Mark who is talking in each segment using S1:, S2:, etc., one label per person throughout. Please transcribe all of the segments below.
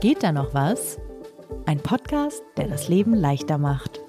S1: Geht da noch was? Ein Podcast, der das Leben leichter macht.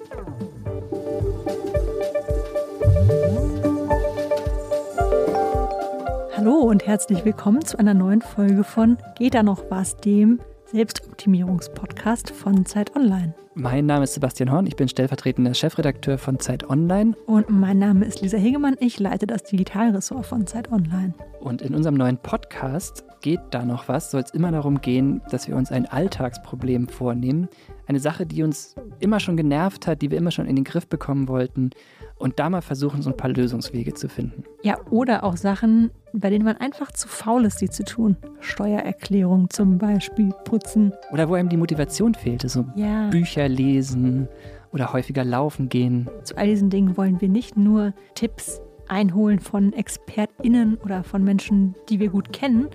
S2: Hallo und herzlich willkommen zu einer neuen Folge von Geht da noch was, dem Selbstoptimierungspodcast von Zeit Online.
S3: Mein Name ist Sebastian Horn, ich bin stellvertretender Chefredakteur von Zeit Online.
S2: Und mein Name ist Lisa Hegemann, ich leite das Digitalressort von Zeit Online.
S3: Und in unserem neuen Podcast geht da noch was, soll es immer darum gehen, dass wir uns ein Alltagsproblem vornehmen. Eine Sache, die uns immer schon genervt hat, die wir immer schon in den Griff bekommen wollten und da mal versuchen, so ein paar Lösungswege zu finden.
S2: Ja, oder auch Sachen, bei denen man einfach zu faul ist, die zu tun. Steuererklärung zum Beispiel, putzen.
S3: Oder wo einem die Motivation fehlte, so
S2: Ja.
S3: Bücher lesen oder häufiger laufen gehen.
S2: Zu all diesen Dingen wollen wir nicht nur Tipps einholen von ExpertInnen oder von Menschen, die wir gut kennen,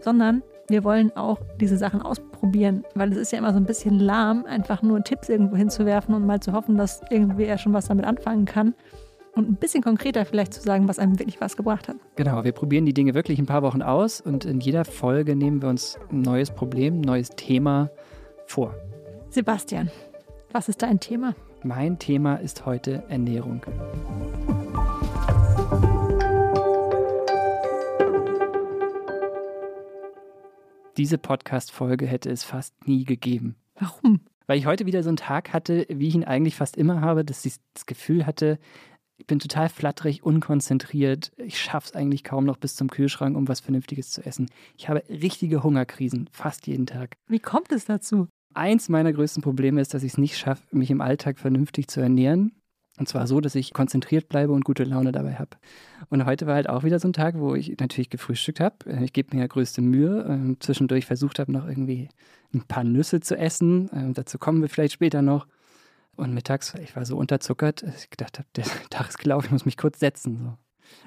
S2: sondern wir wollen auch diese Sachen ausprobieren, weil es ist ja immer so ein bisschen lahm, einfach nur Tipps irgendwo hinzuwerfen und mal zu hoffen, dass irgendwer schon was damit anfangen kann. Und ein bisschen konkreter vielleicht zu sagen, was einem wirklich was gebracht hat.
S3: Genau, wir probieren die Dinge wirklich ein paar Wochen aus und in jeder Folge nehmen wir uns ein neues Problem, ein neues Thema vor.
S2: Sebastian, was ist dein Thema?
S3: Mein Thema ist heute Ernährung. Diese Podcast-Folge hätte es fast nie gegeben.
S2: Warum?
S3: Weil ich heute wieder so einen Tag hatte, wie ich ihn eigentlich fast immer habe, dass ich das Gefühl hatte, ich bin total flatterig, unkonzentriert. Ich schaffe es eigentlich kaum noch bis zum Kühlschrank, um was Vernünftiges zu essen. Ich habe richtige Hungerkrisen, fast jeden Tag.
S2: Wie kommt es dazu?
S3: Eins meiner größten Probleme ist, dass ich es nicht schaffe, mich im Alltag vernünftig zu ernähren. Und zwar so, dass ich konzentriert bleibe und gute Laune dabei habe. Und heute war halt auch wieder so ein Tag, wo ich natürlich gefrühstückt habe. Ich gebe mir ja größte Mühe. Ähm, zwischendurch versucht habe, noch irgendwie ein paar Nüsse zu essen. Ähm, dazu kommen wir vielleicht später noch. Und mittags, ich war so unterzuckert, dass ich gedacht habe, der Tag ist gelaufen, ich muss mich kurz setzen. So.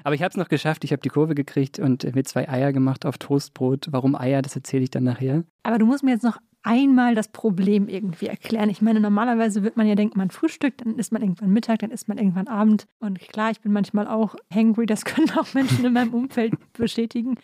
S3: Aber ich habe es noch geschafft, ich habe die Kurve gekriegt und mir zwei Eier gemacht auf Toastbrot. Warum Eier, das erzähle ich dann nachher.
S2: Aber du musst mir jetzt noch einmal das Problem irgendwie erklären. Ich meine, normalerweise wird man ja denken, man frühstückt, dann isst man irgendwann Mittag, dann isst man irgendwann Abend. Und klar, ich bin manchmal auch hangry, das können auch Menschen in meinem Umfeld bestätigen.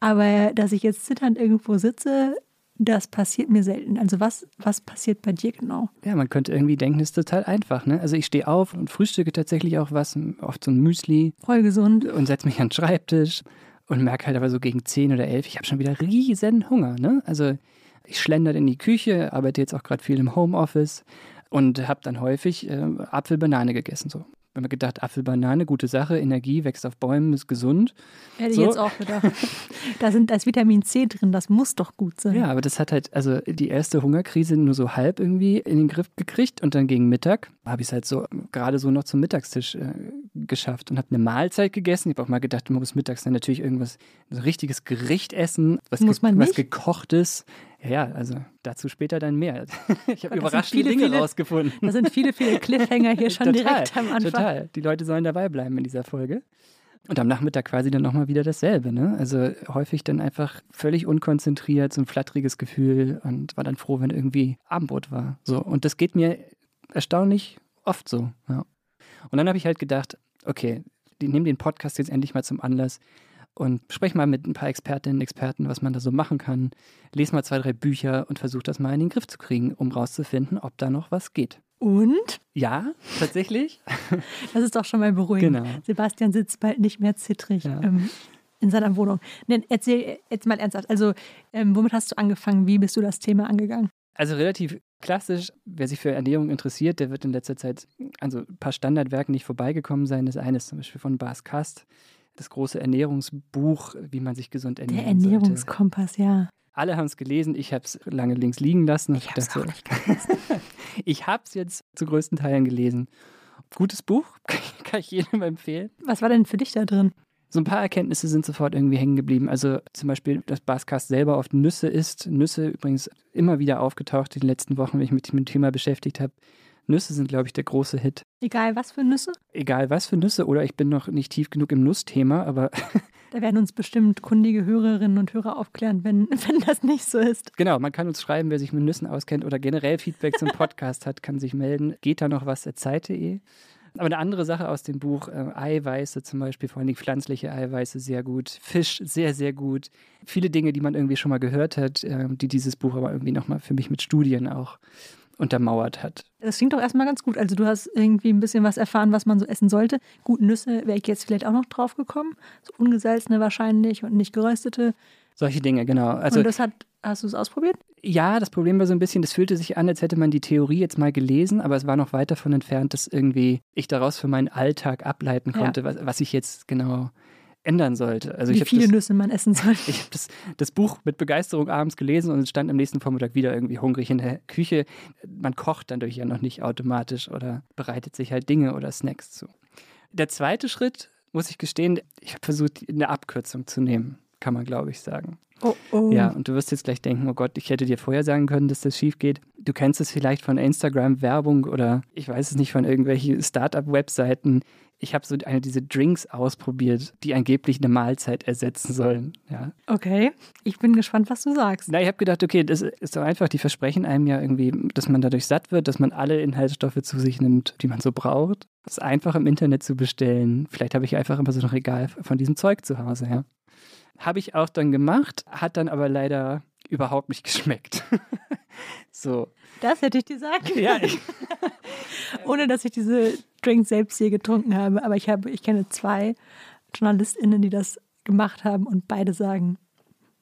S2: Aber dass ich jetzt zitternd irgendwo sitze, das passiert mir selten. Also was, was passiert bei dir genau?
S3: Ja, man könnte irgendwie denken, das ist total einfach. Ne? Also ich stehe auf und frühstücke tatsächlich auch was, oft so ein Müsli
S2: Voll gesund.
S3: und setze mich an den Schreibtisch und merke halt aber so gegen 10 oder 11, ich habe schon wieder riesen Hunger. Ne? Also ich schlendere in die Küche, arbeite jetzt auch gerade viel im Homeoffice und habe dann häufig äh, Apfel-Banane gegessen. So. Ich habe mir gedacht, Apfel-Banane, gute Sache, Energie, wächst auf Bäumen, ist gesund.
S2: Hätte
S3: So.
S2: ich jetzt auch gedacht. da, sind, da ist Vitamin C drin, das muss doch gut sein.
S3: Ja, aber das hat halt, also die erste Hungerkrise nur so halb irgendwie in den Griff gekriegt und dann gegen Mittag habe ich es halt so gerade so noch zum Mittagstisch äh, geschafft und habe eine Mahlzeit gegessen. Ich habe auch mal gedacht, man muss mittags dann natürlich irgendwas, so ein richtiges Gericht essen, was,
S2: man
S3: was gekochtes. Ja, ja, also dazu später dann mehr. Ich habe
S2: sind
S3: überraschende
S2: viele,
S3: Dinge
S2: viele-
S3: rausgefunden.
S2: Da sind viele, viele Cliffhanger hier schon
S3: total,
S2: direkt am Anfang.
S3: Total. Die Leute sollen dabei bleiben in dieser Folge. Und am Nachmittag quasi dann nochmal wieder dasselbe. Ne? Also häufig dann einfach völlig unkonzentriert, so ein flatteriges Gefühl und war dann froh, wenn irgendwie Abendbrot war. So. Und das geht mir erstaunlich oft so. Ja. Und dann habe ich halt gedacht, okay, die nehmen den Podcast jetzt endlich mal zum Anlass und sprech mal mit ein paar Expertinnen und Experten, was man da so machen kann. Lies mal zwei, drei Bücher und versuch das mal in den Griff zu kriegen, um rauszufinden, ob da noch was geht.
S2: Und?
S3: Ja, tatsächlich.
S2: Das ist doch schon mal beruhigend.
S3: Genau.
S2: Sebastian sitzt bald nicht mehr zittrig
S3: Ja.
S2: ähm, in seiner Wohnung. Nee, erzähl jetzt mal ernsthaft. Also, ähm, womit hast du angefangen? Wie bist du das Thema angegangen?
S3: Also relativ klassisch, wer sich für Ernährung interessiert, der wird in letzter Zeit an so ein paar Standardwerken nicht vorbeigekommen sein. Das eine ist zum Beispiel von Bas Kast, das große Ernährungsbuch, wie man sich gesund ernähren
S2: Der
S3: sollte.
S2: Ernährungskompass, ja.
S3: Alle haben es gelesen, ich habe es lange links liegen lassen.
S2: Ich hab's
S3: dachte,
S2: auch nicht gelesen.
S3: Ich habe es jetzt zu größten Teilen gelesen. Gutes Buch, kann ich jedem empfehlen.
S2: Was war denn für dich da drin?
S3: So ein paar Erkenntnisse sind sofort irgendwie hängen geblieben. Also zum Beispiel, dass Baskast selber oft Nüsse isst. Nüsse übrigens immer wieder aufgetaucht in den letzten Wochen, wenn ich mich mit dem Thema beschäftigt habe. Nüsse sind, glaube ich, der große Hit.
S2: Egal was für Nüsse.
S3: Egal was für Nüsse, oder ich bin noch nicht tief genug im Nussthema, aber
S2: Da werden uns bestimmt kundige Hörerinnen und Hörer aufklären, wenn, wenn das nicht so ist.
S3: genau, man kann uns schreiben, wer sich mit Nüssen auskennt oder generell Feedback zum Podcast hat, kann sich melden. Geht da noch was zeit.de? Aber eine andere Sache aus dem Buch, äh, Eiweiße zum Beispiel, vor allem pflanzliche Eiweiße sehr gut, Fisch sehr, sehr gut. Viele Dinge, die man irgendwie schon mal gehört hat, äh, die dieses Buch aber irgendwie nochmal für mich mit Studien auch untermauert hat.
S2: Das klingt doch erstmal ganz gut. Also du hast irgendwie ein bisschen was erfahren, was man so essen sollte. Gut, Nüsse wäre ich jetzt vielleicht auch noch drauf gekommen. So ungesalzene wahrscheinlich und nicht geröstete.
S3: Solche Dinge, genau. Also,
S2: und das hat, hast du es ausprobiert?
S3: Ja, das Problem war so ein bisschen, das fühlte sich an, als hätte man die Theorie jetzt mal gelesen, aber es war noch weit davon entfernt, dass irgendwie ich daraus für meinen Alltag ableiten konnte, ja. was, was ich jetzt genau ändern sollte. Also
S2: Wie viele
S3: das,
S2: Nüsse man essen sollte.
S3: Ich habe das, das, Buch mit Begeisterung abends gelesen und stand am nächsten Vormittag wieder irgendwie hungrig in der Küche. Man kocht dadurch ja noch nicht automatisch oder bereitet sich halt Dinge oder Snacks zu. Der zweite Schritt, muss ich gestehen, ich habe versucht, eine Abkürzung zu nehmen, kann man glaube ich sagen.
S2: Oh, oh.
S3: Ja, und du wirst jetzt gleich denken, oh Gott, ich hätte dir vorher sagen können, dass das schief geht. Du kennst es vielleicht von Instagram-Werbung oder ich weiß es nicht von irgendwelchen Startup-Webseiten, ich habe so eine diese Drinks ausprobiert, die angeblich eine Mahlzeit ersetzen sollen. Ja.
S2: Okay, ich bin gespannt, was du sagst.
S3: Na, ich habe gedacht, okay, das ist doch einfach, die versprechen einem ja irgendwie, dass man dadurch satt wird, dass man alle Inhaltsstoffe zu sich nimmt, die man so braucht. Das ist einfach im Internet zu bestellen. Vielleicht habe ich einfach immer so ein Regal von diesem Zeug zu Hause, ja. Habe ich auch dann gemacht, hat dann aber leider überhaupt nicht geschmeckt. so.
S2: Das hätte ich dir sagen können.
S3: Ja, ich
S2: Ohne dass ich diese Drinks selbst hier getrunken habe. Aber ich, habe, ich kenne zwei JournalistInnen, die das gemacht haben und beide sagen,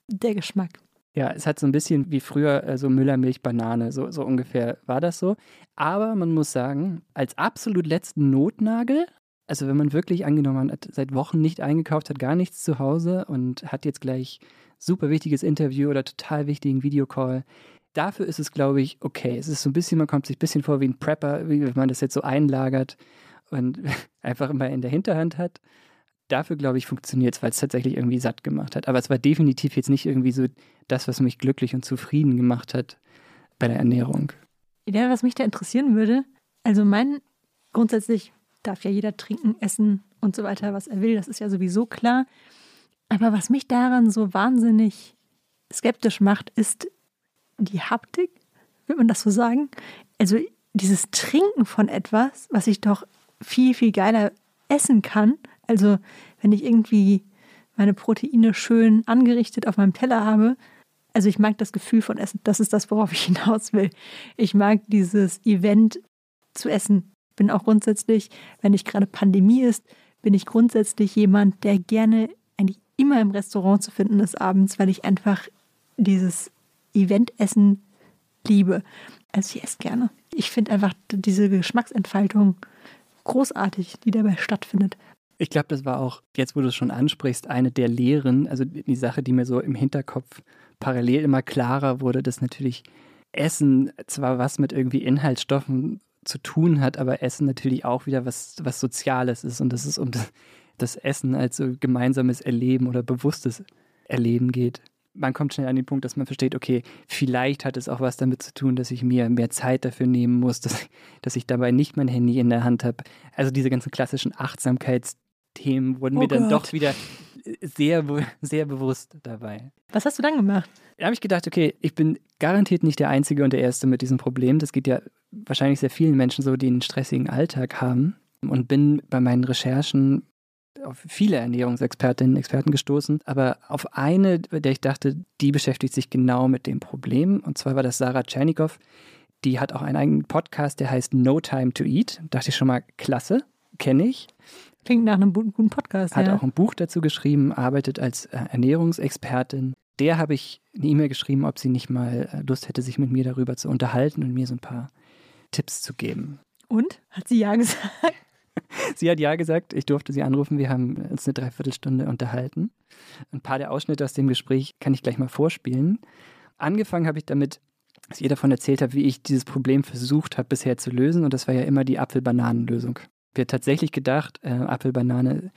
S2: der Geschmack.
S3: Ja, es hat so ein bisschen wie früher äh, so Müllermilch, Banane, so, so ungefähr war das so. Aber man muss sagen, als absolut letzten Notnagel, also wenn man wirklich angenommen hat, seit Wochen nicht eingekauft hat, gar nichts zu Hause und hat jetzt gleich super wichtiges Interview oder total wichtigen Videocall, dafür ist es, glaube ich, okay. Es ist so ein bisschen, man kommt sich ein bisschen vor wie ein Prepper, wie man das jetzt so einlagert und einfach immer in der Hinterhand hat. Dafür, glaube ich, funktioniert es, weil es tatsächlich irgendwie satt gemacht hat. Aber es war definitiv jetzt nicht irgendwie so das, was mich glücklich und zufrieden gemacht hat bei der Ernährung.
S2: Ja, was mich da interessieren würde, also mein, grundsätzlich darf ja jeder trinken, essen und so weiter, was er will, das ist ja sowieso klar. Aber was mich daran so wahnsinnig skeptisch macht, ist die Haptik, würde man das so sagen? Also dieses Trinken von etwas, was ich doch viel, viel geiler essen kann. Also wenn ich irgendwie meine Proteine schön angerichtet auf meinem Teller habe. Also ich mag das Gefühl von Essen. Das ist das, worauf ich hinaus will. Ich mag dieses Event zu essen. Bin auch grundsätzlich, wenn nicht gerade Pandemie ist, bin ich grundsätzlich jemand, der gerne eigentlich immer im Restaurant zu finden ist abends, weil ich einfach dieses Eventessen liebe. Also ich esse gerne. Ich finde einfach diese Geschmacksentfaltung großartig, die dabei stattfindet.
S3: Ich glaube, das war auch, jetzt wo du es schon ansprichst, eine der Lehren, also die Sache, die mir so im Hinterkopf parallel immer klarer wurde, dass natürlich Essen zwar was mit irgendwie Inhaltsstoffen zu tun hat, aber Essen natürlich auch wieder was, was Soziales ist und dass es um das, das Essen als so gemeinsames Erleben oder bewusstes Erleben geht man kommt schnell an den Punkt, dass man versteht, okay, vielleicht hat es auch was damit zu tun, dass ich mir mehr Zeit dafür nehmen muss, dass, dass ich dabei nicht mein Handy in der Hand habe. Also diese ganzen klassischen Achtsamkeitsthemen wurden oh mir dann Gott. doch wieder sehr, sehr bewusst dabei.
S2: Was hast du dann gemacht?
S3: Da habe ich gedacht, okay, ich bin garantiert nicht der Einzige und der Erste mit diesem Problem. Das geht ja wahrscheinlich sehr vielen Menschen so, die einen stressigen Alltag haben. Und bin bei meinen Recherchen auf viele Ernährungsexpertinnen und Experten gestoßen, aber auf eine, bei der ich dachte, die beschäftigt sich genau mit dem Problem. Und zwar war das Sarah Tschernikow. Die hat auch einen eigenen Podcast, der heißt No Time to Eat. Dachte ich schon mal, klasse, kenne ich.
S2: Klingt nach einem guten Podcast.
S3: Hat
S2: ja.
S3: auch ein Buch dazu geschrieben, arbeitet als äh, Ernährungsexpertin. Der habe ich eine E-Mail geschrieben, ob sie nicht mal äh, Lust hätte, sich mit mir darüber zu unterhalten und mir so ein paar Tipps zu geben.
S2: Und? Hat sie ja gesagt?
S3: sie hat ja gesagt, ich durfte sie anrufen. Wir haben uns eine Dreiviertelstunde unterhalten. Ein paar der Ausschnitte aus dem Gespräch kann ich gleich mal vorspielen. Angefangen habe ich damit, dass ihr davon erzählt habt, wie ich dieses Problem versucht habe bisher zu lösen. Und das war ja immer die Apfel-Bananen-Lösung. Wir haben tatsächlich gedacht, äh, Apfel-Banane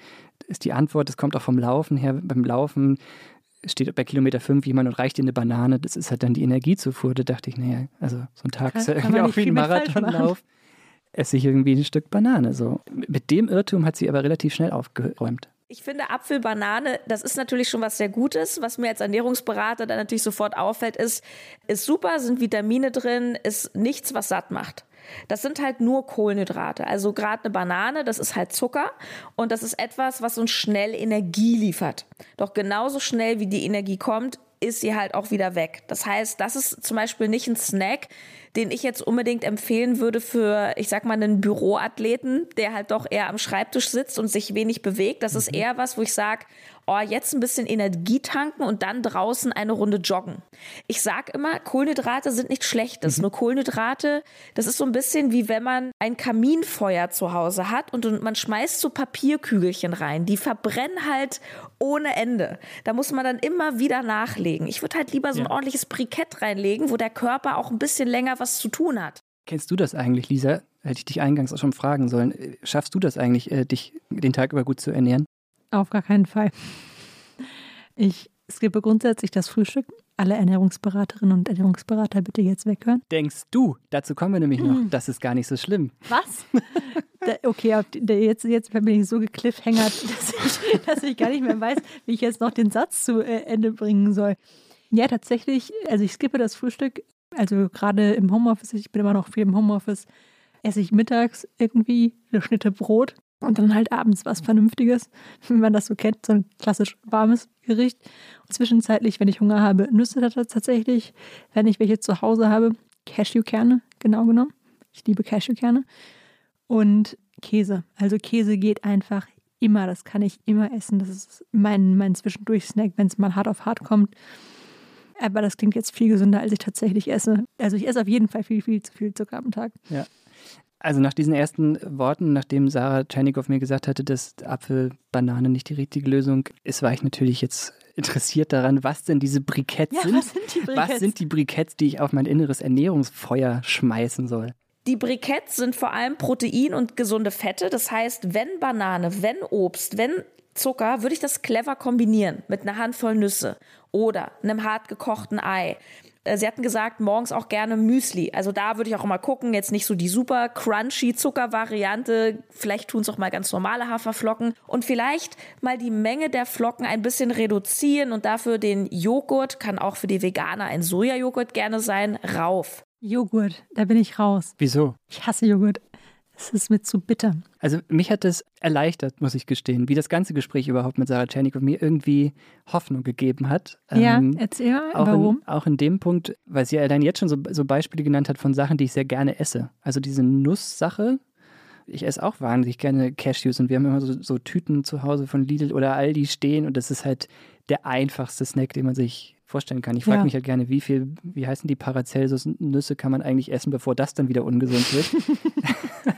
S3: ist die Antwort. Das kommt auch vom Laufen her. Beim Laufen steht bei Kilometer 5 jemand und reicht dir eine Banane. Das ist halt dann die Energiezufuhr. Da dachte ich, naja, also so ein Tag kann, ist ja irgendwie auch wie ein Marathonlauf esse ich irgendwie ein Stück Banane. So. Mit dem Irrtum hat sie aber relativ schnell aufgeräumt.
S4: Ich finde Apfel, Banane, das ist natürlich schon was sehr Gutes. Was mir als Ernährungsberater dann natürlich sofort auffällt, ist, ist super, sind Vitamine drin, ist nichts, was satt macht. Das sind halt nur Kohlenhydrate. Also gerade eine Banane, das ist halt Zucker und das ist etwas, was uns schnell Energie liefert. Doch genauso schnell wie die Energie kommt, ist sie halt auch wieder weg. Das heißt, das ist zum Beispiel nicht ein Snack, den ich jetzt unbedingt empfehlen würde für, ich sag mal, einen Büroathleten, der halt doch eher am Schreibtisch sitzt und sich wenig bewegt. Das ist mhm. eher was, wo ich sage, oh, jetzt ein bisschen Energie tanken und dann draußen eine Runde joggen. Ich sag immer, Kohlenhydrate sind nichts Schlechtes. Mhm. Nur Kohlenhydrate, das ist so ein bisschen wie wenn man ein Kaminfeuer zu Hause hat und man schmeißt so Papierkügelchen rein. Die verbrennen halt ohne Ende. Da muss man dann immer wieder nachlegen. Ich würde halt lieber so ein ja. ordentliches Brikett reinlegen, wo der Körper auch ein bisschen länger was zu tun hat.
S3: Kennst du das eigentlich, Lisa? Hätte ich dich eingangs auch schon fragen sollen. Schaffst du das eigentlich, äh, dich den Tag über gut zu ernähren?
S2: Auf gar keinen Fall. Ich skippe grundsätzlich das Frühstück. Alle Ernährungsberaterinnen und Ernährungsberater bitte jetzt weghören.
S3: Denkst du? Dazu kommen wir nämlich noch. Hm. Das ist gar nicht so schlimm.
S2: Was? da, okay, jetzt, jetzt bin ich so gekliffhängert, dass ich, dass ich gar nicht mehr weiß, wie ich jetzt noch den Satz zu äh, Ende bringen soll. Ja, tatsächlich, also ich skippe das Frühstück. Also gerade im Homeoffice, ich bin immer noch viel im Homeoffice, esse ich mittags irgendwie eine Schnitte Brot und dann halt abends was Vernünftiges, wie man das so kennt, so ein klassisch warmes Gericht. Und zwischenzeitlich, wenn ich Hunger habe, Nüsse tatsächlich. Wenn ich welche zu Hause habe, Cashewkerne, genau genommen. Ich liebe Cashewkerne. Und Käse. Also Käse geht einfach immer. Das kann ich immer essen. Das ist mein, mein Zwischendurch-Snack, wenn es mal hart auf hart kommt. Aber das klingt jetzt viel gesünder, als ich tatsächlich esse. Also ich esse auf jeden Fall viel, viel zu viel Zucker am Tag.
S3: Ja. Also nach diesen ersten Worten, nachdem Sarah Tschernikow mir gesagt hatte, dass Apfel, Banane nicht die richtige Lösung ist, war ich natürlich jetzt interessiert daran, was denn diese Briketts ja, sind. Was sind, die Briketts? was sind die Briketts, die ich auf mein inneres Ernährungsfeuer schmeißen soll?
S4: Die Briketts sind vor allem Protein und gesunde Fette. Das heißt, wenn Banane, wenn Obst, wenn Zucker, würde ich das clever kombinieren mit einer Handvoll Nüsse oder einem hart gekochten Ei. Äh, sie hatten gesagt, morgens auch gerne Müsli. Also da würde ich auch mal gucken, jetzt nicht so die super crunchy Zuckervariante. Vielleicht tun es auch mal ganz normale Haferflocken. Und vielleicht mal die Menge der Flocken ein bisschen reduzieren und dafür den Joghurt, kann auch für die Veganer ein Sojajoghurt gerne sein, rauf.
S2: Joghurt, da bin ich raus.
S3: Wieso?
S2: Ich hasse Joghurt. Es ist mir zu bitter.
S3: Also mich hat es erleichtert, muss ich gestehen, wie das ganze Gespräch überhaupt mit Sarah Tschernikow mir irgendwie Hoffnung gegeben hat.
S2: Ja, ähm, erzähl mal,
S3: auch
S2: warum?
S3: In, auch in dem Punkt, weil sie allein jetzt schon so, so Beispiele genannt hat von Sachen, die ich sehr gerne esse. Also diese Nusssache, ich esse auch wahnsinnig gerne Cashews und wir haben immer so, so, Tüten zu Hause von Lidl oder Aldi stehen und das ist halt der einfachste Snack, den man sich vorstellen kann. Ich frage ja. mich halt gerne, wie viel, wie heißen die Paracelsus-Nüsse kann man eigentlich essen, bevor das dann wieder ungesund wird.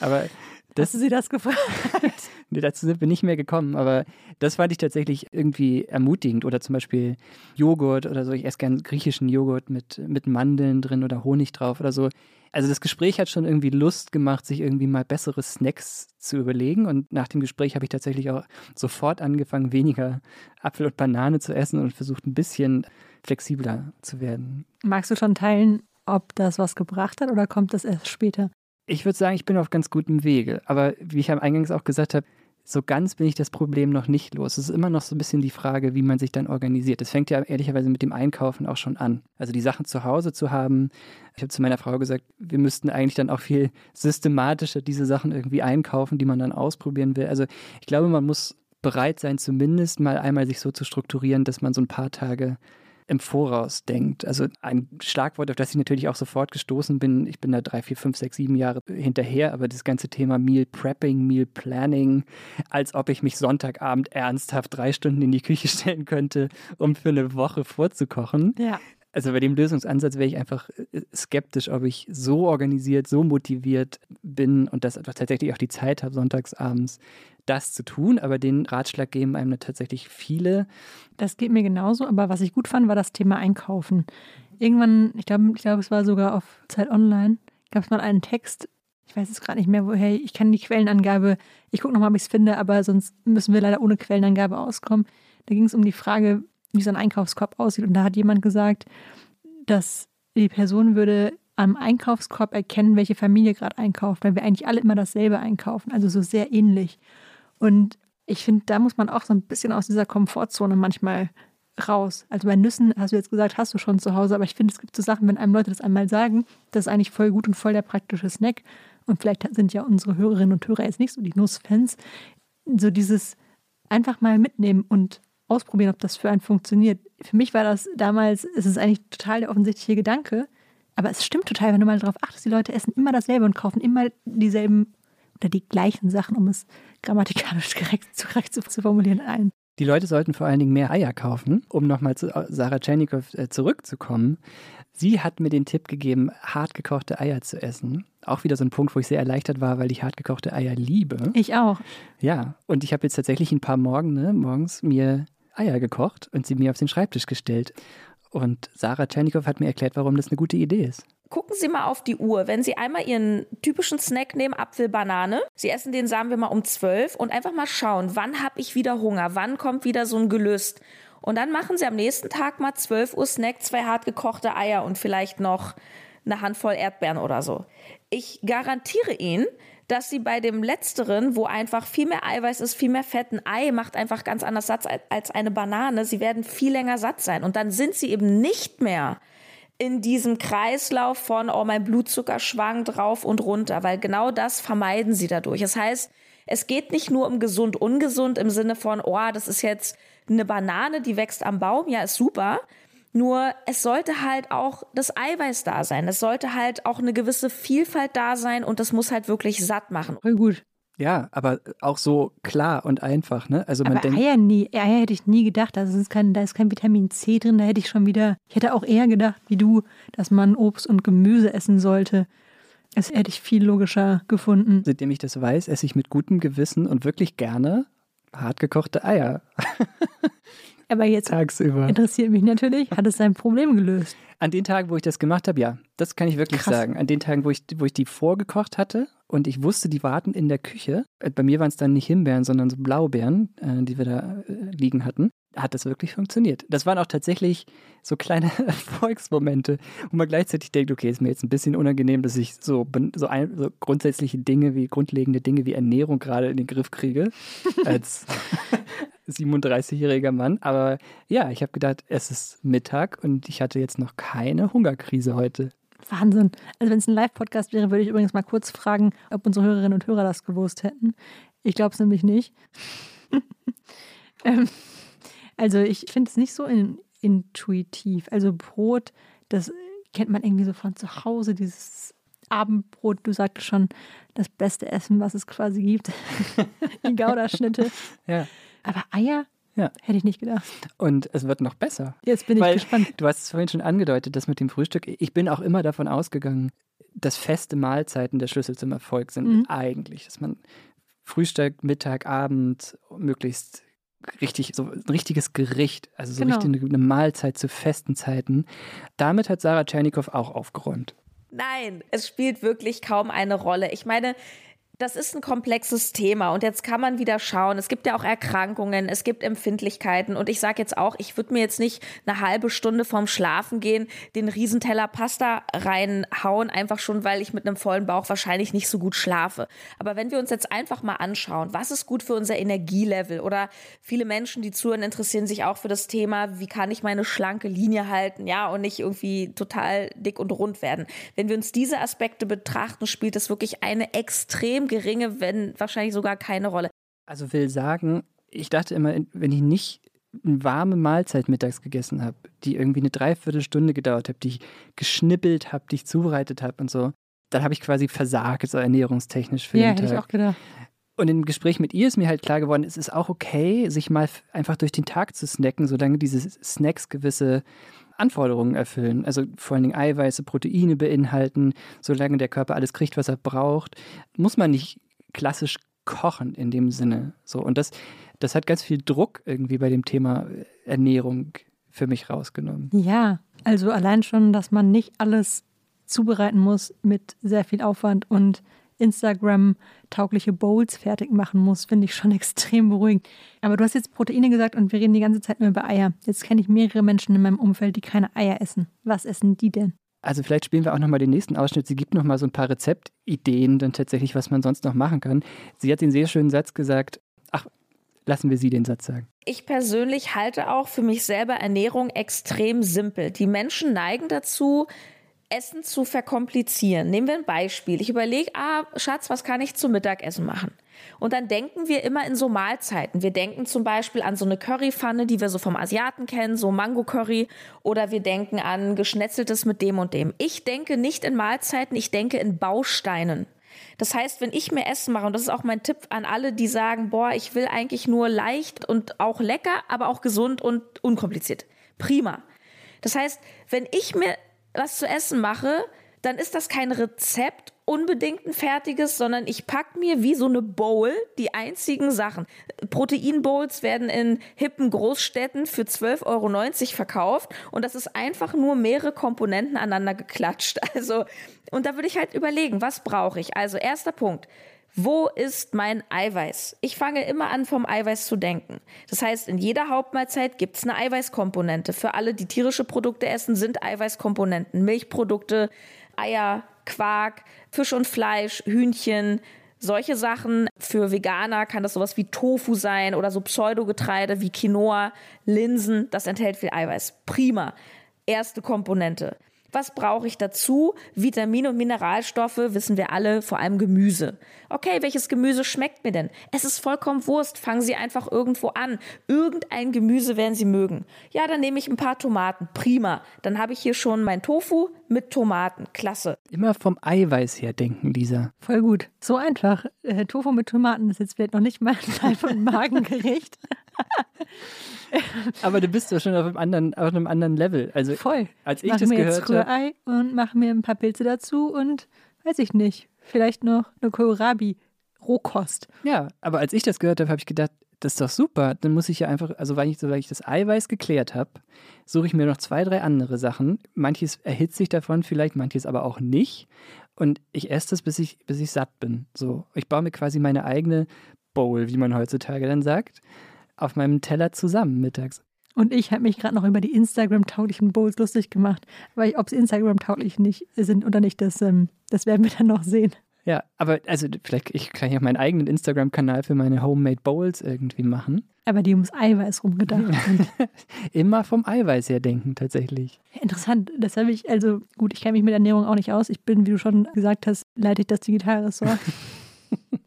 S3: aber
S2: das, Hast du sie das gefragt?
S3: nee, dazu sind wir nicht mehr gekommen, aber das fand ich tatsächlich irgendwie ermutigend. Oder zum Beispiel Joghurt oder so. Ich esse gerne griechischen Joghurt mit, mit Mandeln drin oder Honig drauf oder so. Also das Gespräch hat schon irgendwie Lust gemacht, sich irgendwie mal bessere Snacks zu überlegen. Und nach dem Gespräch habe ich tatsächlich auch sofort angefangen, weniger Apfel und Banane zu essen und versucht ein bisschen flexibler zu werden.
S2: Magst du schon teilen, ob das was gebracht hat oder kommt das erst später?
S3: Ich würde sagen, ich bin auf ganz gutem Wege. Aber wie ich am Eingangs auch gesagt habe, so ganz bin ich das Problem noch nicht los. Es ist immer noch so ein bisschen die Frage, wie man sich dann organisiert. Es fängt ja ehrlicherweise mit dem Einkaufen auch schon an. Also die Sachen zu Hause zu haben. Ich habe zu meiner Frau gesagt, wir müssten eigentlich dann auch viel systematischer diese Sachen irgendwie einkaufen, die man dann ausprobieren will. Also ich glaube, man muss bereit sein, zumindest mal einmal sich so zu strukturieren, dass man so ein paar Tage im Voraus denkt. Also ein Schlagwort, auf das ich natürlich auch sofort gestoßen bin. Ich bin da drei, vier, fünf, sechs, sieben Jahre hinterher, aber das ganze Thema Meal Prepping, Meal Planning, als ob ich mich Sonntagabend ernsthaft drei Stunden in die Küche stellen könnte, um für eine Woche vorzukochen.
S2: Ja.
S3: Also bei dem Lösungsansatz wäre ich einfach äh, skeptisch, ob ich so organisiert, so motiviert bin und das tatsächlich auch die Zeit habe, sonntagsabends das zu tun. Aber den Ratschlag geben einem tatsächlich viele.
S2: Das geht mir genauso, aber was ich gut fand, war das Thema Einkaufen. Irgendwann, ich glaube, ich glaube, es war sogar auf Zeit Online, gab es mal einen Text, ich weiß es gerade nicht mehr, woher, ich kann die Quellenangabe, ich gucke nochmal, ob ich es finde, aber sonst müssen wir leider ohne Quellenangabe auskommen. Da ging es um die Frage, wie so ein Einkaufskorb aussieht. Und da hat jemand gesagt, dass die Person würde am Einkaufskorb erkennen, welche Familie gerade einkauft, weil wir eigentlich alle immer dasselbe einkaufen, also so sehr ähnlich. Und ich finde, da muss man auch so ein bisschen aus dieser Komfortzone manchmal raus. Also bei Nüssen hast du jetzt gesagt, hast du schon zu Hause, aber ich finde, es gibt so Sachen, wenn einem Leute das einmal sagen, das ist eigentlich voll gut und voll der praktische Snack. Und vielleicht sind ja unsere Hörerinnen und Hörer jetzt nicht so die Nussfans. So dieses einfach mal mitnehmen und ausprobieren, ob das für einen funktioniert. Für mich war das damals, es ist eigentlich total der offensichtliche Gedanke, aber es stimmt total, wenn du mal darauf achtest, die Leute essen immer dasselbe und kaufen immer dieselben oder die gleichen Sachen, um es grammatikalisch korrekt, korrekt zu, zu formulieren, ein.
S3: Die Leute sollten vor allen Dingen mehr Eier kaufen, um nochmal zu äh, Sarah Tschernikow äh, zurückzukommen. Sie hat mir den Tipp gegeben, hart gekochte Eier zu essen. Auch wieder so ein Punkt, wo ich sehr erleichtert war, weil ich hart gekochte Eier liebe.
S2: Ich auch.
S3: Ja, und ich habe jetzt tatsächlich ein paar Morgen, ne, morgens mir Eier gekocht und sie mir auf den Schreibtisch gestellt. Und Sarah Tschernikow hat mir erklärt, warum das eine gute Idee ist.
S4: Gucken Sie mal auf die Uhr. Wenn Sie einmal Ihren typischen Snack nehmen, Apfel, Banane, Sie essen den, sagen wir mal, um 12 und einfach mal schauen, wann habe ich wieder Hunger, wann kommt wieder so ein Gelüst. Und dann machen Sie am nächsten Tag mal 12 Uhr Snack, zwei hart gekochte Eier und vielleicht noch eine Handvoll Erdbeeren oder so. Ich garantiere Ihnen, dass sie bei dem letzteren, wo einfach viel mehr Eiweiß ist, viel mehr Fett, ein Ei macht einfach ganz anders Satz als eine Banane, sie werden viel länger satt sein. Und dann sind sie eben nicht mehr in diesem Kreislauf von, oh, mein Blutzucker schwankt rauf und runter, weil genau das vermeiden sie dadurch. Das heißt, es geht nicht nur um gesund, ungesund im Sinne von, oh, das ist jetzt eine Banane, die wächst am Baum, ja, ist super. Nur es sollte halt auch das Eiweiß da sein. Es sollte halt auch eine gewisse Vielfalt da sein und das muss halt wirklich satt machen.
S2: Voll gut.
S3: Ja, aber auch so klar und einfach, ne? Also man
S2: aber
S3: denkt,
S2: Eier nie, Eier hätte ich nie gedacht. Also es ist kein, da ist kein Vitamin C drin. Da hätte ich schon wieder, ich hätte auch eher gedacht, wie du, dass man Obst und Gemüse essen sollte. Das hätte ich viel logischer gefunden.
S3: seitdem ich das weiß, esse ich mit gutem Gewissen und wirklich gerne hartgekochte Eier
S2: Aber jetzt
S3: tagsüber.
S2: interessiert mich natürlich, hat es sein Problem gelöst?
S3: An den Tagen, wo ich das gemacht habe, ja, das kann ich wirklich
S2: Krass.
S3: sagen. An den Tagen, wo ich, wo ich die vorgekocht hatte und ich wusste, die warten in der Küche. Äh, Bei mir waren es dann nicht Himbeeren, sondern so Blaubeeren, äh, die wir da äh, liegen hatten. Hat das wirklich funktioniert. Das waren auch tatsächlich so kleine Erfolgsmomente, wo man gleichzeitig denkt, okay, ist mir jetzt ein bisschen unangenehm, dass ich so, so, ein, so grundsätzliche Dinge wie grundlegende Dinge wie Ernährung gerade in den Griff kriege als 37-jähriger Mann. Aber ja, ich habe gedacht, es ist Mittag und ich hatte jetzt noch keine Hungerkrise heute.
S2: Wahnsinn. Also wenn es ein Live-Podcast wäre, würde ich übrigens mal kurz fragen, ob unsere Hörerinnen und Hörer das gewusst hätten. Ich glaube es nämlich nicht. ähm, also ich finde es nicht so in, intuitiv. Also Brot, das kennt man irgendwie so von zu Hause, dieses Abendbrot, du sagtest schon, das beste Essen, was es quasi gibt. Die Gouda-Schnitte.
S3: Ja.
S2: Aber Eier?
S3: Ja.
S2: Hätte ich nicht gedacht.
S3: Und es wird noch besser.
S2: Jetzt bin ich gespannt.
S3: Du hast es vorhin schon angedeutet, das mit dem Frühstück. Ich bin auch immer davon ausgegangen, dass feste Mahlzeiten der Schlüssel zum Erfolg sind.
S2: Mhm.
S3: Eigentlich. Dass man Frühstück, Mittag, Abend möglichst richtig, so ein richtiges Gericht, also so
S2: Genau.
S3: richtig eine, eine Mahlzeit zu festen Zeiten. Damit hat Sarah Tschernikow auch aufgeräumt.
S4: Nein, es spielt wirklich kaum eine Rolle. Ich meine, das ist ein komplexes Thema und jetzt kann man wieder schauen. Es gibt ja auch Erkrankungen, es gibt Empfindlichkeiten und ich sage jetzt auch, ich würde mir jetzt nicht eine halbe Stunde vorm Schlafen gehen, den Riesenteller Pasta reinhauen, einfach schon, weil ich mit einem vollen Bauch wahrscheinlich nicht so gut schlafe. Aber wenn wir uns jetzt einfach mal anschauen, was ist gut für unser Energielevel oder viele Menschen, die zuhören, interessieren sich auch für das Thema, wie kann ich meine schlanke Linie halten, ja, und nicht irgendwie total dick und rund werden. Wenn wir uns diese Aspekte betrachten, spielt das wirklich eine extrem geringe, wenn wahrscheinlich sogar keine Rolle.
S3: Also will sagen, ich dachte immer, wenn ich nicht eine warme Mahlzeit mittags gegessen habe, die irgendwie eine Dreiviertelstunde gedauert hat, die ich geschnippelt habe, die ich zubereitet habe und so, dann habe ich quasi versagt, so ernährungstechnisch für
S2: Ja,
S3: den
S2: hätte ich
S3: Tag.
S2: auch gedacht.
S3: Und im Gespräch mit ihr ist mir halt klar geworden, es ist auch okay, sich mal einfach durch den Tag zu snacken, solange diese Snacks gewisse Anforderungen erfüllen. Also vor allen Dingen Eiweiße, Proteine beinhalten, solange der Körper alles kriegt, was er braucht, muss man nicht klassisch kochen in dem Sinne. So, und das, das hat ganz viel Druck irgendwie bei dem Thema Ernährung für mich rausgenommen.
S2: Ja, also allein schon, dass man nicht alles zubereiten muss mit sehr viel Aufwand und Instagram-taugliche Bowls fertig machen muss, finde ich schon extrem beruhigend. Aber du hast jetzt Proteine gesagt und wir reden die ganze Zeit nur über Eier. Jetzt kenne ich mehrere Menschen in meinem Umfeld, die keine Eier essen. Was essen die denn?
S3: Also vielleicht spielen wir auch nochmal den nächsten Ausschnitt. Sie gibt nochmal so ein paar Rezeptideen, dann tatsächlich, was man sonst noch machen kann. Sie hat den sehr schönen Satz gesagt, ach, lassen wir Sie den Satz sagen.
S4: Ich persönlich halte auch für mich selber Ernährung extrem simpel. Die Menschen neigen dazu, Essen zu verkomplizieren. Nehmen wir ein Beispiel. Ich überlege, ah, Schatz, was kann ich zum Mittagessen machen? Und dann denken wir immer in so Mahlzeiten. Wir denken zum Beispiel an so eine Currypfanne, die wir so vom Asiaten kennen, so Mango-Curry. Oder wir denken an Geschnetzeltes mit dem und dem. Ich denke nicht in Mahlzeiten, ich denke in Bausteinen. Das heißt, wenn ich mir Essen mache, und das ist auch mein Tipp an alle, die sagen, boah, ich will eigentlich nur leicht und auch lecker, aber auch gesund und unkompliziert. Prima. Das heißt, wenn ich mir was zu essen mache, dann ist das kein Rezept unbedingt ein fertiges, sondern ich packe mir wie so eine Bowl die einzigen Sachen. Proteinbowls werden in hippen Großstädten für 12,90 Euro verkauft und das ist einfach nur mehrere Komponenten aneinander geklatscht. Also, und da würde ich halt überlegen, was brauche ich? Also, erster Punkt. Wo ist mein Eiweiß? Ich fange immer an, vom Eiweiß zu denken. Das heißt, in jeder Hauptmahlzeit gibt es eine Eiweißkomponente. Für alle, die tierische Produkte essen, sind Eiweißkomponenten. Milchprodukte, Eier, Quark, Fisch und Fleisch, Hühnchen, solche Sachen. Für Veganer kann das sowas wie Tofu sein oder so Pseudogetreide wie Quinoa, Linsen. Das enthält viel Eiweiß. Prima. Erste Komponente. Was brauche ich dazu? Vitamine und Mineralstoffe wissen wir alle, vor allem Gemüse. Okay, welches Gemüse schmeckt mir denn? Es ist vollkommen Wurst. Fangen Sie einfach irgendwo an. Irgendein Gemüse werden Sie mögen. Ja, dann nehme ich ein paar Tomaten. Prima. Dann habe ich hier schon mein Tofu mit Tomaten. Klasse.
S3: Immer vom Eiweiß her denken, Lisa.
S2: Voll gut. So einfach. Äh, Tofu mit Tomaten ist jetzt vielleicht noch nicht mal ein von Magengericht.
S3: Aber du bist doch schon auf einem anderen, auf einem anderen Level. Also
S2: Voll.
S3: als ich
S2: Mach
S3: das
S2: mir
S3: gehört
S2: jetzt Rührei und mache mir ein paar Pilze dazu und weiß ich nicht. Vielleicht noch eine Kohlrabi. Rohkost.
S3: ja, aber als ich das gehört habe, habe ich gedacht, das ist doch super. Dann muss ich ja einfach, also weil ich, sobald ich das Eiweiß geklärt habe, suche ich mir noch zwei, drei andere Sachen. Manches erhitzt sich davon vielleicht, manches aber auch nicht. Und ich esse das, bis ich, bis ich satt bin. So, ich baue mir quasi meine eigene Bowl, wie man heutzutage dann sagt, auf meinem Teller zusammen mittags.
S2: Und ich habe mich gerade noch über die Instagram-tauglichen Bowls lustig gemacht. Weil ob sie Instagram-tauglich nicht sind oder nicht, das, ähm, das werden wir dann noch sehen.
S3: Ja, aber also vielleicht ich kann ja meinen eigenen Instagram-Kanal für meine Homemade Bowls irgendwie machen.
S2: Aber die ums Eiweiß rumgedacht sind.
S3: Immer vom Eiweiß her denken tatsächlich.
S2: Interessant. Das habe ich, also gut, ich kenne mich mit Ernährung auch nicht aus. Ich bin, wie du schon gesagt hast, leite ich das Digitalressort.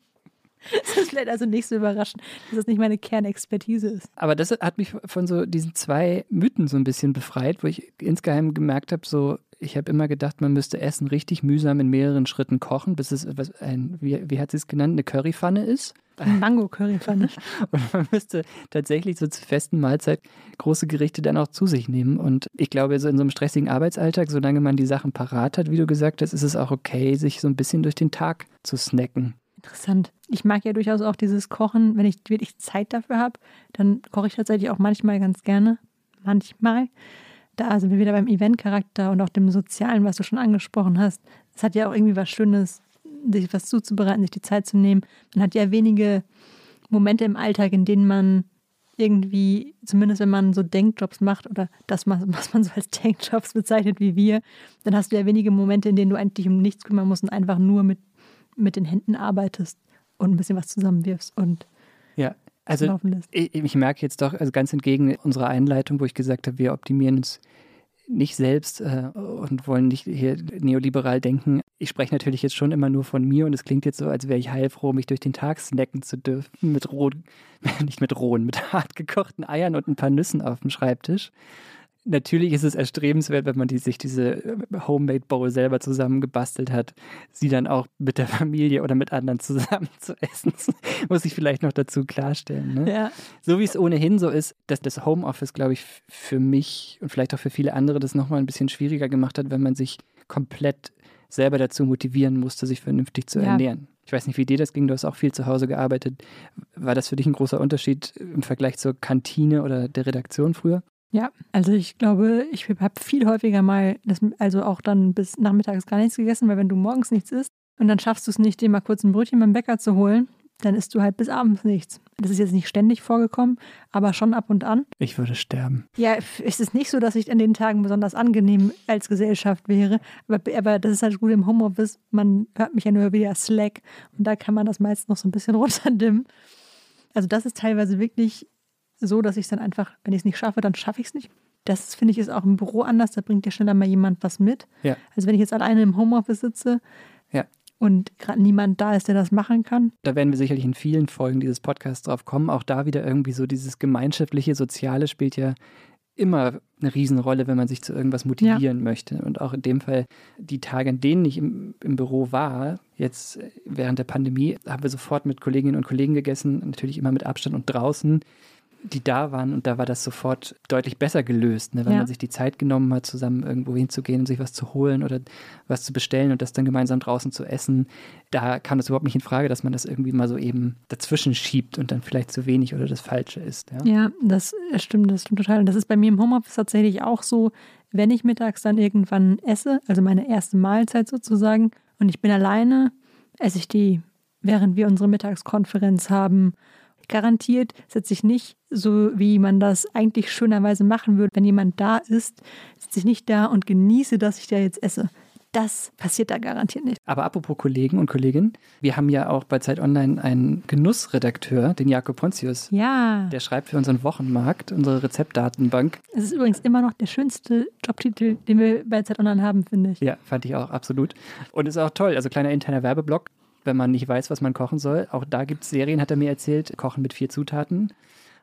S2: Es ist vielleicht also nicht so überraschend, dass das nicht meine Kernexpertise ist.
S3: Aber das hat mich von so diesen zwei Mythen so ein bisschen befreit, wo ich insgeheim gemerkt habe, so ich habe immer gedacht, man müsste Essen richtig mühsam in mehreren Schritten kochen, bis es was ein, wie, wie hat sie es genannt, eine Currypfanne ist.
S2: Mango-Currypfanne.
S3: Und man müsste tatsächlich so zur festen Mahlzeit große Gerichte dann auch zu sich nehmen. Und ich glaube, so in so einem stressigen Arbeitsalltag, solange man die Sachen parat hat, wie du gesagt hast, ist es auch okay, sich so ein bisschen durch den Tag zu snacken.
S2: Interessant. Ich mag ja durchaus auch dieses Kochen, wenn ich wirklich Zeit dafür habe, dann koche ich tatsächlich auch manchmal ganz gerne. Manchmal. Da sind wir wieder beim Event-Charakter und auch dem Sozialen, was du schon angesprochen hast. Es hat ja auch irgendwie was Schönes, sich was zuzubereiten, sich die Zeit zu nehmen. Man hat ja wenige Momente im Alltag, in denen man irgendwie, zumindest wenn man so Denkjobs macht oder das, was man so als Denkjobs bezeichnet wie wir, dann hast du ja wenige Momente, in denen du eigentlich um nichts kümmern musst und einfach nur mit, mit den Händen arbeitest und ein bisschen was zusammenwirfst und
S3: Ja, also
S2: laufen lässt.
S3: ich, ich merke jetzt doch, also ganz entgegen unserer Einleitung, wo ich gesagt habe, wir optimieren uns nicht selbst äh, und wollen nicht hier neoliberal denken. Ich spreche natürlich jetzt schon immer nur von mir und es klingt jetzt so, als wäre ich heilfroh, mich durch den Tag snacken zu dürfen mit rohen, nicht mit rohen, mit hart gekochten Eiern und ein paar Nüssen auf dem Schreibtisch. Natürlich ist es erstrebenswert, wenn man die, sich diese äh, Homemade Bowl selber zusammengebastelt hat, sie dann auch mit der Familie oder mit anderen zusammen zu essen. Muss ich vielleicht noch dazu klarstellen. Ne?
S2: Ja.
S3: So wie es ohnehin so ist, dass das Homeoffice, glaube ich, für mich und vielleicht auch für viele andere das nochmal ein bisschen schwieriger gemacht hat, wenn man sich komplett selber dazu motivieren musste, sich vernünftig zu
S2: Ja.
S3: ernähren. Ich weiß nicht, wie dir das ging, du hast auch viel zu Hause gearbeitet. War das für dich ein großer Unterschied im Vergleich zur Kantine oder der Redaktion früher?
S2: Ja, also ich glaube, ich habe viel häufiger mal, das, also auch dann bis nachmittags gar nichts gegessen, weil wenn du morgens nichts isst und dann schaffst du es nicht, dir mal kurz ein Brötchen beim Bäcker zu holen, dann isst du halt bis abends nichts. Das ist jetzt nicht ständig vorgekommen, aber schon ab und an.
S3: Ich würde sterben.
S2: Ja, es ist nicht so, dass ich an den Tagen besonders angenehm als Gesellschaft wäre, aber, aber das ist halt gut im Homeoffice. Man hört mich ja nur wieder Slack und da kann man das meist noch so ein bisschen runterdimmen. Also das ist teilweise wirklich so, dass ich es dann einfach, wenn ich es nicht schaffe, dann schaffe ich es nicht. Das finde ich ist auch im Büro anders, da bringt ja schneller mal jemand was mit.
S3: Ja.
S2: Also wenn ich jetzt alleine im Homeoffice sitze
S3: Ja.
S2: und gerade niemand da ist, der das machen kann.
S3: Da werden wir sicherlich in vielen Folgen dieses Podcasts drauf kommen. Auch da wieder irgendwie so dieses gemeinschaftliche, soziale spielt ja immer eine Riesenrolle, wenn man sich zu irgendwas motivieren möchte. Und auch in dem Fall die Tage, an denen ich im, im Büro war, jetzt während der Pandemie, haben wir sofort mit Kolleginnen und Kollegen gegessen, natürlich immer mit Abstand und draußen, die da waren. Und da war das sofort deutlich besser gelöst, ne? wenn
S2: Ja.
S3: man sich die Zeit genommen hat, zusammen irgendwo hinzugehen und sich was zu holen oder was zu bestellen und das dann gemeinsam draußen zu essen. Da kam das überhaupt nicht in Frage, dass man das irgendwie mal so eben dazwischen schiebt und dann vielleicht zu wenig oder das Falsche ist. Ja?
S2: Ja, das äh, stimmt, das stimmt total. Und das ist bei mir im Homeoffice tatsächlich auch so, wenn ich mittags dann irgendwann esse, also meine erste Mahlzeit sozusagen, und ich bin alleine, esse ich die, während wir unsere Mittagskonferenz haben. Garantiert sitze ich nicht so, wie man das eigentlich schönerweise machen würde, wenn jemand da ist, sitze ich nicht da und genieße, dass ich da jetzt esse. Das passiert da garantiert nicht.
S3: Aber apropos Kollegen und Kolleginnen, wir haben ja auch bei Zeit Online einen Genussredakteur, den Jakob Pontius.
S2: Ja,
S3: Der schreibt für unseren Wochenmarkt, unsere Rezeptdatenbank.
S2: es ist übrigens immer noch der schönste Jobtitel, den wir bei Zeit Online haben, finde ich.
S3: Ja, fand ich auch absolut. Und ist auch toll. Also kleiner interner Werbeblock, wenn man nicht weiß, was man kochen soll. Auch da gibt es Serien, hat er mir erzählt, Kochen mit vier Zutaten.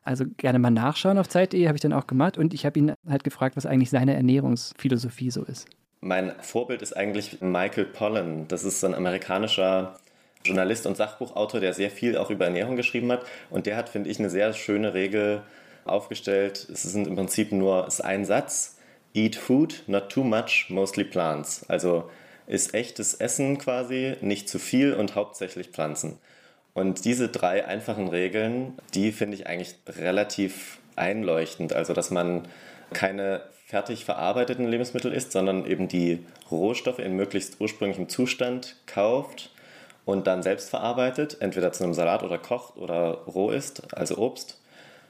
S3: Also gerne mal nachschauen auf Zeit.de, habe ich dann auch gemacht. Und ich habe ihn halt gefragt, was eigentlich seine Ernährungsphilosophie so ist.
S5: Mein Vorbild ist eigentlich Michael Pollan. Das ist ein amerikanischer Journalist und Sachbuchautor, der sehr viel auch über Ernährung geschrieben hat. Und der hat, finde ich, eine sehr schöne Regel aufgestellt. Es sind im Prinzip nur ist ein Satz. Eat food, not too much, mostly plants. Also ist echtes Essen quasi, nicht zu viel und hauptsächlich Pflanzen. Und diese drei einfachen Regeln, die finde ich eigentlich relativ einleuchtend. Also, dass man keine fertig verarbeiteten Lebensmittel isst, sondern eben die Rohstoffe in möglichst ursprünglichem Zustand kauft und dann selbst verarbeitet, entweder zu einem Salat oder kocht oder roh isst, also Obst.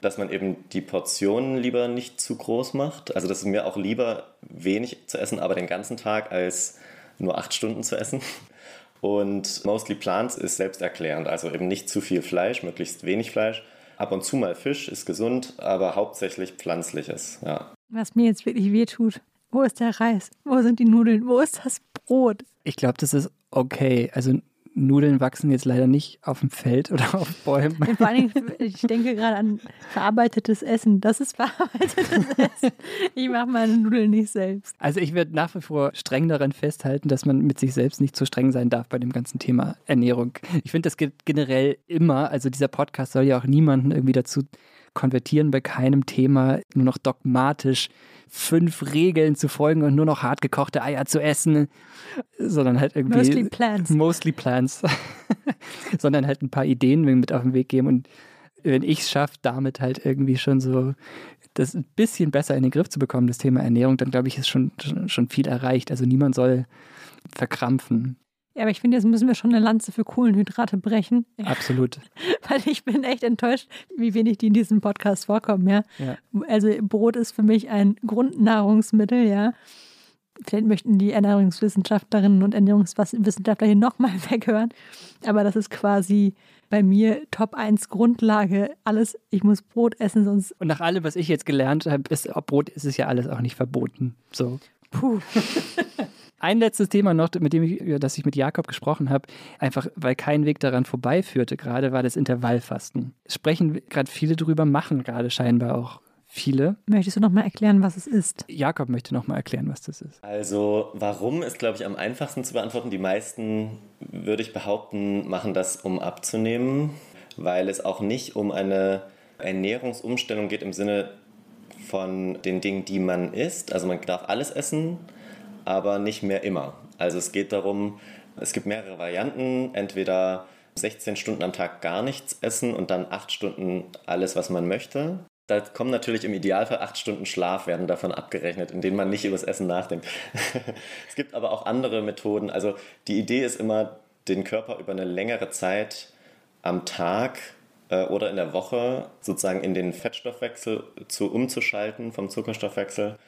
S5: Dass man eben die Portionen lieber nicht zu groß macht. Also, das ist mir auch lieber wenig zu essen, aber den ganzen Tag, als nur acht Stunden zu essen. Und Mostly Plants ist selbsterklärend, also eben nicht zu viel Fleisch, möglichst wenig Fleisch. Ab und zu mal Fisch ist gesund, aber hauptsächlich pflanzliches. Ja.
S2: Was mir jetzt wirklich wehtut. Wo ist der Reis? Wo sind die Nudeln? Wo ist das Brot?
S3: Ich glaube, das ist okay. Also Nudeln wachsen jetzt leider nicht auf dem Feld oder auf Bäumen.
S2: Und vor allen Dingen, ich denke gerade an verarbeitetes Essen. Das ist verarbeitetes Essen. Ich mache meine Nudeln nicht selbst.
S3: Also ich werde nach wie vor streng daran festhalten, dass man mit sich selbst nicht zu streng sein darf bei dem ganzen Thema Ernährung. Ich finde, das geht generell immer. Also dieser Podcast soll ja auch niemanden irgendwie dazu konvertieren, bei keinem Thema nur noch dogmatisch fünf Regeln zu folgen und nur noch hart gekochte Eier zu essen, sondern halt irgendwie
S2: Mostly plants.
S3: mostly plants, sondern halt ein paar Ideen mit auf den Weg geben und wenn ich es schaffe, damit halt irgendwie schon so das ein bisschen besser in den Griff zu bekommen, das Thema Ernährung, dann glaube ich, ist schon, schon viel erreicht. Also niemand soll verkrampfen.
S2: Ja, aber ich finde, jetzt müssen wir schon eine Lanze für Kohlenhydrate brechen.
S3: Absolut.
S2: Weil ich bin echt enttäuscht, wie wenig die in diesem Podcast vorkommen, ja.
S3: Ja.
S2: Also Brot ist für mich ein Grundnahrungsmittel, ja. Vielleicht möchten die Ernährungswissenschaftlerinnen und Ernährungswissenschaftler hier nochmal weghören. Aber das ist quasi bei mir Top 1 Grundlage. Alles, ich muss Brot essen, sonst
S3: Und nach allem, was ich jetzt gelernt habe, ist, ob Brot ist es ja alles auch nicht verboten. So.
S2: puh.
S3: Ein letztes Thema noch, mit dem ich, über das ich mit Jakob gesprochen habe, einfach weil kein Weg daran vorbeiführte, gerade war das Intervallfasten. Sprechen gerade viele drüber, machen gerade scheinbar auch viele.
S2: Möchtest du nochmal erklären, was es ist?
S3: Jakob möchte nochmal erklären, was das ist.
S5: Also, warum ist, glaube ich, am einfachsten zu beantworten. Die meisten, würde ich behaupten, machen das, um abzunehmen, weil es auch nicht um eine Ernährungsumstellung geht im Sinne von den Dingen, die man isst. Also man darf alles essen, aber nicht mehr immer. Also es geht darum, es gibt mehrere Varianten, entweder 16 Stunden am Tag gar nichts essen und dann 8 Stunden alles, was man möchte. Da kommen natürlich im Idealfall 8 Stunden Schlaf werden davon abgerechnet, in denen man nicht über das Essen nachdenkt. es gibt aber auch andere Methoden. Also die Idee ist immer, den Körper über eine längere Zeit am Tag äh, oder in der Woche sozusagen in den Fettstoffwechsel zu umzuschalten vom Zuckerstoffwechsel.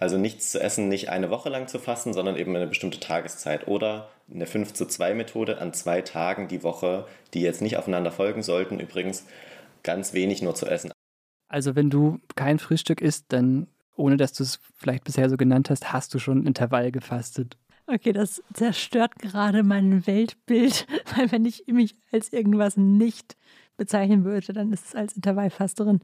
S5: Also nichts zu essen, nicht eine Woche lang zu fasten, sondern eben eine bestimmte Tageszeit. Oder eine 5 zu 2 Methode an zwei Tagen die Woche, die jetzt nicht aufeinander folgen sollten übrigens, ganz wenig nur zu essen.
S3: Also wenn du kein Frühstück isst, dann, ohne dass du es vielleicht bisher so genannt hast, hast du schon Intervall gefastet.
S2: Okay, das zerstört gerade mein Weltbild, weil wenn ich mich als irgendwas nicht bezeichnen würde, dann ist es als Intervallfasterin.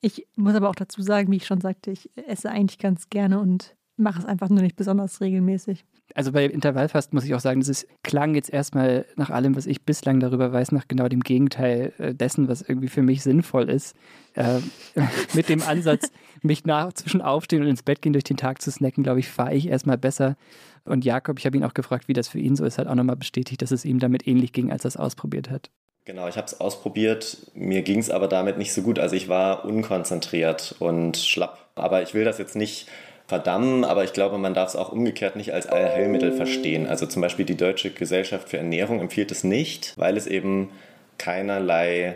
S2: Ich muss aber auch dazu sagen, wie ich schon sagte, ich esse eigentlich ganz gerne und mache es einfach nur nicht besonders regelmäßig.
S3: Also bei Intervallfasten muss ich auch sagen, das ist, klang jetzt erstmal nach allem, was ich bislang darüber weiß, nach genau dem Gegenteil äh, dessen, was irgendwie für mich sinnvoll ist. Äh, mit dem Ansatz, mich nach zwischen Aufstehen und ins Bett gehen durch den Tag zu snacken, glaube ich, fahre ich erstmal besser. Und Jakob, ich habe ihn auch gefragt, wie das für ihn so ist, hat auch nochmal bestätigt, dass es ihm damit ähnlich ging, als er es ausprobiert hat.
S5: Genau, ich habe es ausprobiert. Mir ging es aber damit nicht so gut. Also ich war unkonzentriert und schlapp. Aber ich will das jetzt nicht verdammen, aber ich glaube, man darf es auch umgekehrt nicht als Allheilmittel verstehen. Also zum Beispiel die Deutsche Gesellschaft für Ernährung empfiehlt es nicht, weil es eben keinerlei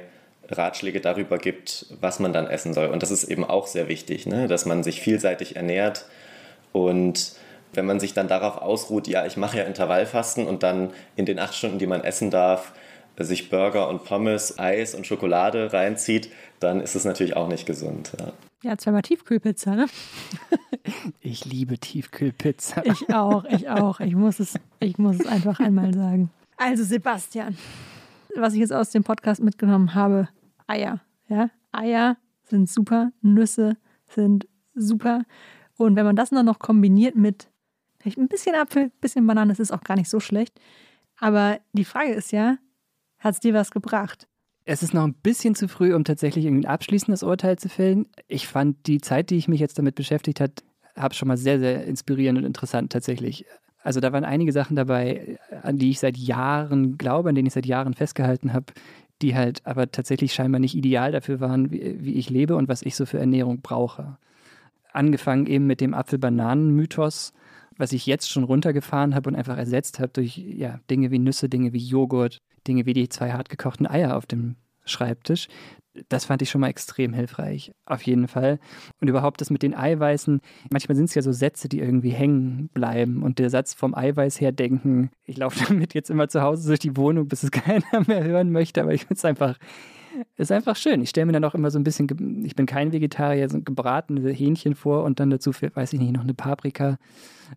S5: Ratschläge darüber gibt, was man dann essen soll. Und das ist eben auch sehr wichtig, ne? dass man sich vielseitig ernährt und wenn man sich dann darauf ausruht, ja, ich mache ja Intervallfasten und dann in den acht Stunden, die man essen darf, sich Burger und Pommes, Eis und Schokolade reinzieht, dann ist es natürlich auch nicht gesund. Ja,
S2: ja zweimal Tiefkühlpizza, ne?
S3: Ich liebe Tiefkühlpizza.
S2: Ich auch, ich auch. Ich muss es, ich muss es einfach einmal sagen. Also Sebastian, was ich jetzt aus dem Podcast mitgenommen habe, Eier. Ja? Eier sind super, Nüsse sind super. Und wenn man das dann noch kombiniert mit vielleicht ein bisschen Apfel, ein bisschen Banane, das ist auch gar nicht so schlecht. Aber die Frage ist ja, hat es dir was gebracht?
S3: Es ist noch ein bisschen zu früh, um tatsächlich ein abschließendes Urteil zu fällen. Ich fand die Zeit, die ich mich jetzt damit beschäftigt habe, habe schon mal sehr, sehr inspirierend und interessant tatsächlich. Also da waren einige Sachen dabei, an die ich seit Jahren glaube, an denen ich seit Jahren festgehalten habe, die halt aber tatsächlich scheinbar nicht ideal dafür waren, wie, wie ich lebe und was ich so für Ernährung brauche. Angefangen eben mit dem Apfel-Bananen-Mythos, was ich jetzt schon runtergefahren habe und einfach ersetzt habe durch ja, Dinge wie Nüsse, Dinge wie Joghurt, Dinge wie die zwei hart gekochten Eier auf dem Schreibtisch. Das fand ich schon mal extrem hilfreich, auf jeden Fall. Und überhaupt das mit den Eiweißen, manchmal sind es ja so Sätze, die irgendwie hängen bleiben. Und der Satz vom Eiweiß her denken, ich laufe damit jetzt immer zu Hause durch die Wohnung, bis es keiner mehr hören möchte, aber ich finde es einfach ist einfach schön. Ich stelle mir dann auch immer so ein bisschen, ich bin kein Vegetarier, so gebratene Hähnchen vor und dann dazu, weiß ich nicht, noch eine Paprika.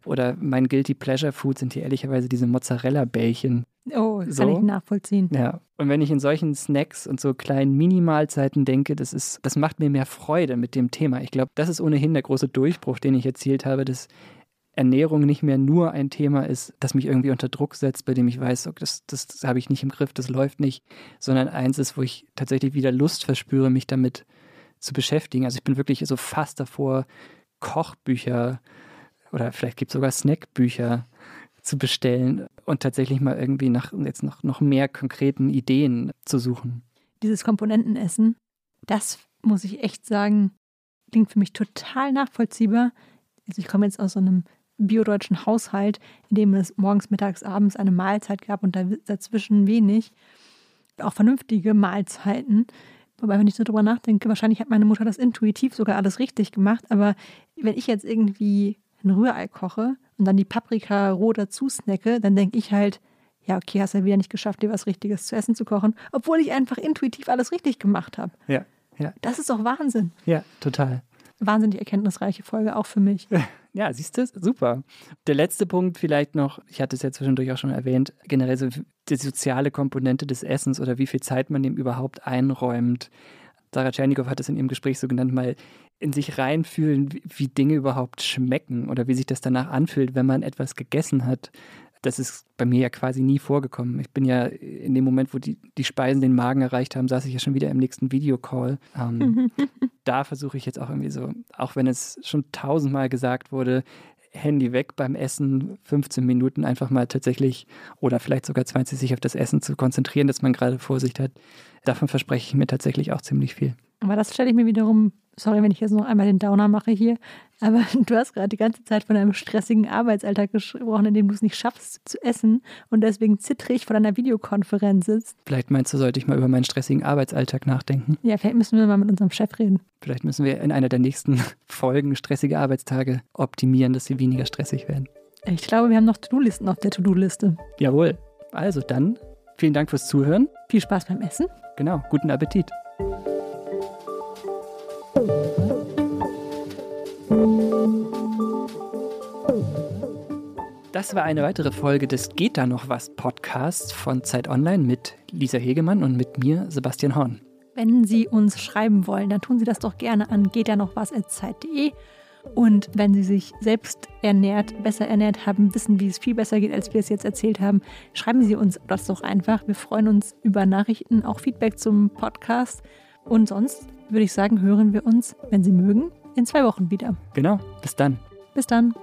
S3: Oder mein Guilty Pleasure Food sind hier ehrlicherweise diese Mozzarella-Bällchen.
S2: Oh, das so. kann ich nachvollziehen.
S3: Ja. Und wenn ich in solchen Snacks und so kleinen Minimalzeiten denke, das ist, das macht mir mehr Freude mit dem Thema. Ich glaube, das ist ohnehin der große Durchbruch, den ich erzielt habe, dass Ernährung nicht mehr nur ein Thema ist, das mich irgendwie unter Druck setzt, bei dem ich weiß, okay, das, das, das habe ich nicht im Griff, das läuft nicht, sondern eins ist, wo ich tatsächlich wieder Lust verspüre, mich damit zu beschäftigen. Also ich bin wirklich so fast davor, Kochbücher oder vielleicht gibt es sogar Snackbücher zu bestellen und tatsächlich mal irgendwie nach jetzt noch, noch mehr konkreten Ideen zu suchen.
S2: Dieses Komponentenessen, das muss ich echt sagen, klingt für mich total nachvollziehbar. Also ich komme jetzt aus so einem biodeutschen Haushalt, in dem es morgens, mittags, abends eine Mahlzeit gab und dazwischen wenig. Auch vernünftige Mahlzeiten. Wobei, wenn ich so drüber nachdenke, wahrscheinlich hat meine Mutter das intuitiv sogar alles richtig gemacht. Aber wenn ich jetzt irgendwie ein Rührei koche und dann die Paprika roh dazu snacke, dann denke ich halt, ja, okay, hast ja wieder nicht geschafft, dir was Richtiges zu essen zu kochen, obwohl ich einfach intuitiv alles richtig gemacht habe.
S3: Ja, ja.
S2: Das ist doch Wahnsinn.
S3: Ja, total
S2: wahnsinnig erkenntnisreiche Folge, auch für mich.
S3: Ja, siehst du, super. Der letzte Punkt vielleicht noch, ich hatte es ja zwischendurch auch schon erwähnt, generell so die soziale Komponente des Essens oder wie viel Zeit man dem überhaupt einräumt. Sarah Tschernikow hat es in ihrem Gespräch so genannt, mal in sich reinfühlen, wie Dinge überhaupt schmecken oder wie sich das danach anfühlt, wenn man etwas gegessen hat das ist bei mir ja quasi nie vorgekommen. Ich bin ja in dem Moment, wo die, die Speisen den Magen erreicht haben, saß ich ja schon wieder im nächsten Videocall. Ähm, da versuche ich jetzt auch irgendwie so, auch wenn es schon tausendmal gesagt wurde, Handy weg beim Essen, 15 Minuten einfach mal tatsächlich oder vielleicht sogar 20 sich auf das Essen zu konzentrieren, dass man gerade Vorsicht hat. Davon verspreche ich mir tatsächlich auch ziemlich viel.
S2: Aber das stelle ich mir wiederum sorry, wenn ich jetzt noch einmal den Downer mache hier, aber du hast gerade die ganze Zeit von einem stressigen Arbeitsalltag gesprochen, in dem du es nicht schaffst zu essen und deswegen zittrig vor deiner Videokonferenz sitzt.
S3: Vielleicht meinst du, sollte ich mal über meinen stressigen Arbeitsalltag nachdenken?
S2: Ja, vielleicht müssen wir mal mit unserem Chef reden.
S3: Vielleicht müssen wir in einer der nächsten Folgen stressige Arbeitstage optimieren, dass sie weniger stressig werden.
S2: Ich glaube, wir haben noch To-Do-Listen auf der To-Do-Liste.
S3: Jawohl. Also dann, vielen Dank fürs Zuhören.
S2: Viel Spaß beim Essen.
S3: Genau, guten Appetit. Das war eine weitere Folge des Geht da noch was Podcasts von Zeit Online mit Lisa Hegemann und mit mir, Sebastian Horn.
S2: Wenn Sie uns schreiben wollen, dann tun Sie das doch gerne an geht da noch was zeit.de. Und wenn Sie sich selbst ernährt, besser ernährt haben, wissen, wie es viel besser geht, als wir es jetzt erzählt haben, schreiben Sie uns das doch einfach. Wir freuen uns über Nachrichten, auch Feedback zum Podcast. Und sonst würde ich sagen, hören wir uns, wenn Sie mögen, in zwei Wochen wieder.
S3: Genau, bis dann.
S2: Bis dann.